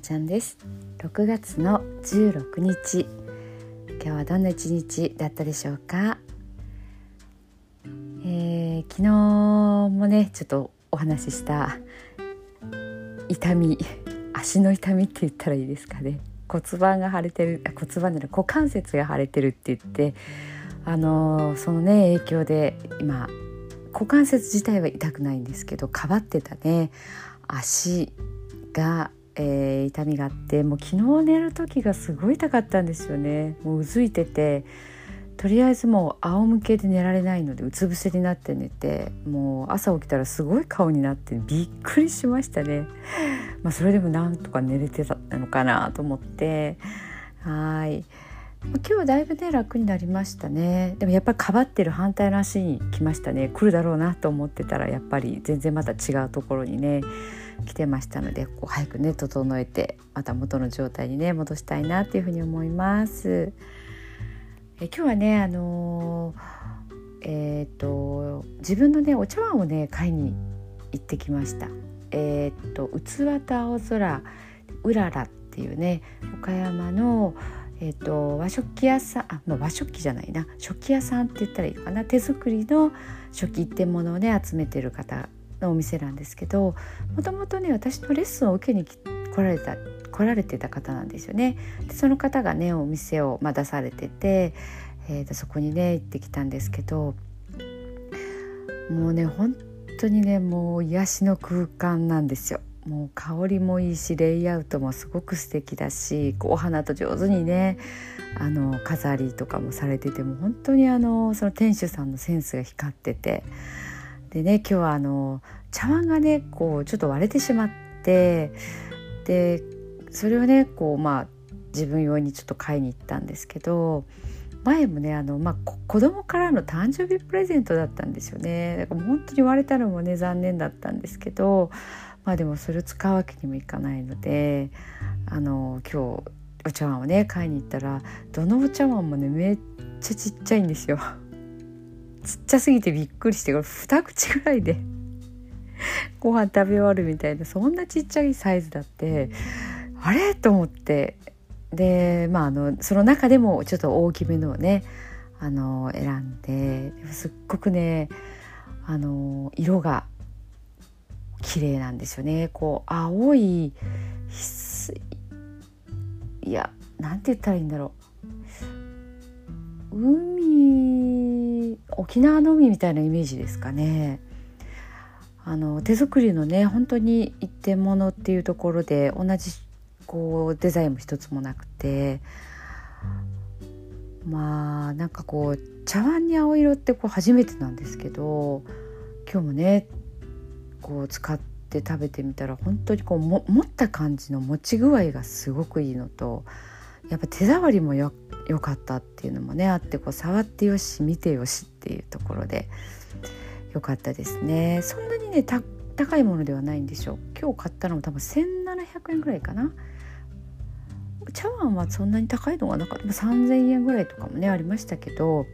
ちゃんです。6月の16日。今日はどんな一日だったでしょうか、えー、昨日もねちょっとお話しした痛み足の痛みって言ったらいいですかね。骨盤が腫れてる骨盤じゃない股関節が腫れてるって言ってあの、そのね影響で今股関節自体は痛くないんですけどかばってたね足が、えー、痛みがあってもう昨日寝る時がすごい痛かったんですよね。もううずいててとりあえずもう仰向けで寝られないのでうつ伏せになって寝てもう朝起きたらすごい顔になってびっくりしましたね。まあ、それでもなんとか寝れてたのかなと思って。はい。今日はだいぶね楽になりましたねでもやっぱりかばってる反対の足に来ましたね来るだろうなと思ってたらやっぱり全然また違うところにね来てましたのでこう早くね整えてまた元の状態にね戻したいなっていうふうに思います。え今日はねあのー、えっ、と自分のねお茶碗をね買いに行ってきました。えっ、ー、と器と青空うららっていうね岡山のえーと、和食器屋さんあ、まあ、和食器じゃないな食器屋さんって言ったらいいのかな手作りの食器一点物をね集めてる方のお店なんですけどもともとね私のレッスンを受けに来られた来られてた方なんですよね。でその方がねお店を、まあ、出されてて、えー、とそこにね行ってきたんですけどもうね本当にねもう癒しの空間なんですよ。もう香りもいいしレイアウトもすごく素敵だしお花と上手にねあの飾りとかもされてても本当にあのその店主さんのセンスが光っててでね今日はあの茶碗がねこうちょっと割れてしまってでそれをねこうまあ自分用にちょっと買いに行ったんですけど前もねあの、まあ、子供からの誕生日プレゼントだったんですよね。だから本当に割れたのもね残念だったんですけどまあでもそれを使うわけにもいかないのであの今日お茶碗をね買いに行ったらどのお茶碗もねめっちゃちっちゃいんですよ。ちっちゃすぎてびっくりしてこれ2口ぐらいで ご飯食べ終わるみたいなそんなちっちゃいサイズだってあれ？と思ってでまああのその中でもちょっと大きめのをねあの選んですっごくねあの色が綺麗なんですよねこう青いいやなんて言ったらいいんだろう海沖縄の海みたいなイメージですかね。あの手作りのね本当に一点物っていうところで同じこうデザインも一つもなくてまあなんかこう茶碗に青色ってこう初めてなんですけど今日もねこう使って食べてみたら本当にこうも持った感じの持ち具合がすごくいいのとやっぱ手触りもよかったっていうのもねあってこう触ってよし見てよしっていうところでよかったですね。そんなにね高いものではないんでしょう。今日買ったのも多分1700円ぐらいかな。茶碗はそんなに高いのがなかった。3,000円ぐらいとかもねありましたけど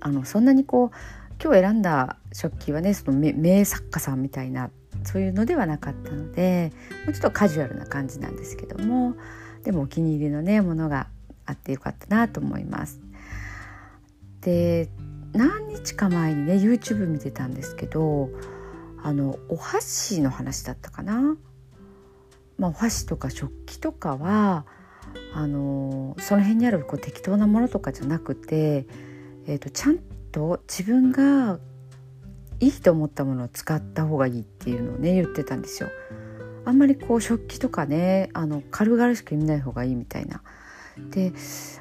あのそんなにこう今日選んだ食器はねその名作家さんみたいなそういうのではなかったのでもうちょっとカジュアルな感じなんですけどもでもお気に入りのねものがあってよかったなと思います。で何日か前にね YouTube 見てたんですけどあのお箸の話だったかな、まあ、お箸とか食器とかはあのその辺にあるこう適当なものとかじゃなくて、えーとちゃんと自分がいいと思ったものを使った方がいいっていうのをね言ってたんですよ。あんまりこう食器とかねあの軽々しく見ない方がいいみたいな。で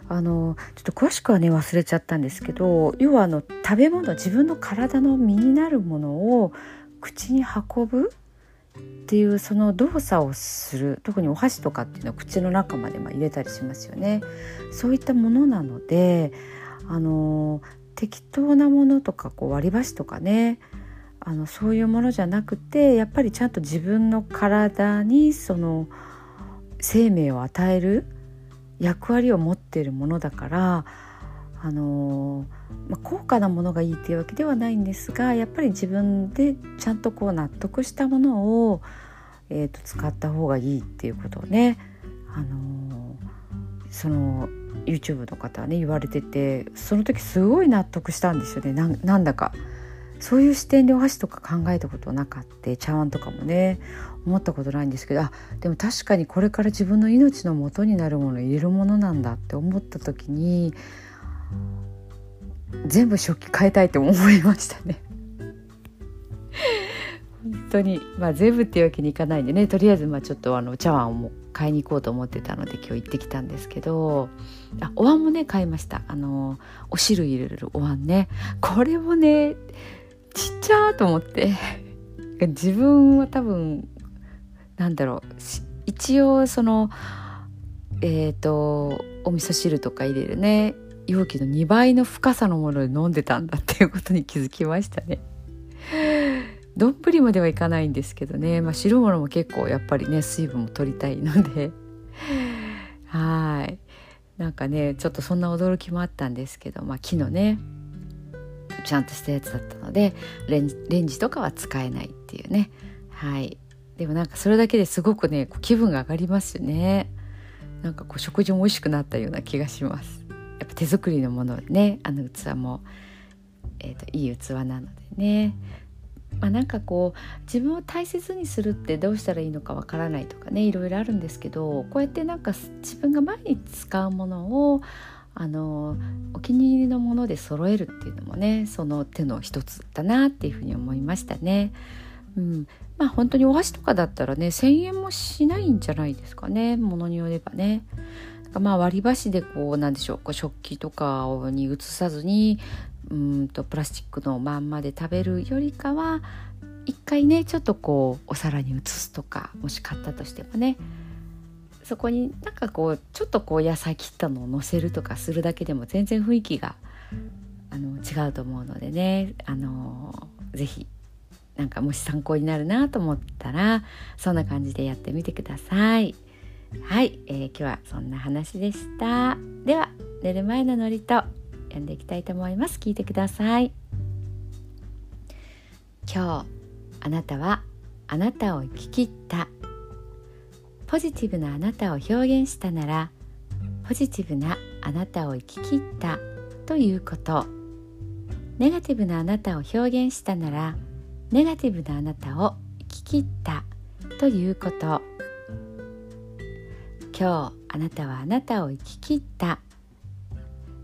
あのちょっと詳しくはね忘れちゃったんですけど要はあの食べ物自分の体の身になるものを口に運ぶっていうその動作をする特にお箸とかっていうのは口の中までま入れたりしますよね。そういったものなのであの適当なものとかこう割り箸とかね。あのそういうものじゃなくてやっぱりちゃんと自分の体にその生命を与える役割を持っているものだからあのまあ、高価なものがいいっていうわけではないんですがやっぱり自分でちゃんとこう納得したものをえーと、使った方がいいっていうことをね、あの、その YouTube の方はね言われててその時すごい納得したんですよねなんだか。そういう視点でお箸とか考えたことなかった茶碗とかもね思ったことないんですけどあでも確かにこれから自分の命の元になるもの入れるものなんだって思った時に全部食器変えたいと思いましたね。本当にまあ全部っていうわけにいかないんでねとりあえずまあちょっとあの茶碗を買いに行こうと思ってたので今日行ってきたんですけどあお椀もね買いました。あのお汁入れるお椀ね。これもねちっちゃーと思って。自分は多分なんだろう一応そのえっ、ー、とお味噌汁とか入れるね容器の2倍の深さのもので飲んでたんだっていうことに気づきましたね。丼まではいかないんですけどね、まあ、白物も結構やっぱりね水分も取りたいので。はい。なんかねちょっとそんな驚きもあったんですけど、まあ、木のねちゃんとしたやつだったのでレンジレンジとかは使えないっていうね。はい。でもなんかそれだけですごくね気分が上がりますよね。なんかこう食事も美味しくなったような気がします。やっぱ手作りのものねあの器も、えーと、いい器なのでねまあ、なんかこう自分を大切にするってどうしたらいいのかわからないとかねいろいろあるんですけどこうやってなんか自分が毎日使うものをあのお気に入りのもので揃えるっていうのもねその手の一つだなっていうふうに思いましたね。うん、まあ本当にお箸とかだったらね1,000円もしないんじゃないですかねものによればね。まあ割り箸でこうなんでしょうこう食器とかに移さずにうんとプラスチックのまんまで食べるよりかは一回ねちょっとこうお皿に移すとかもし買ったとしてもねそこになんかこうちょっとこう野菜切ったのをのせるとかするだけでも全然雰囲気があの違うと思うのでねあの是非なんかもし参考になるなと思ったらそんな感じでやってみてください。はい、えー、今日はそんな話でした。では寝る前のノリと読んでいきたいと思います。聞いてください。今日あなたはあなたを生き切った。ポジティブなあなたを表現したならポジティブなあなたを生き切った。ということ。ネガティブなあなたを表現したならネガティブなあなたを生き切った。ということ。今日あなたはあなたを生き切った。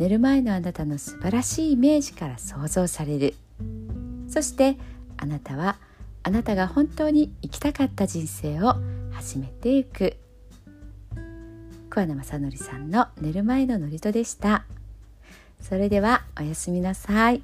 寝る前のあなたの素晴らしいイメージから想像される。そしてあなたはあなたが本当に生きたかった人生を始めていく。桑名正則さんの寝る前の祝詞でした。それではおやすみなさい。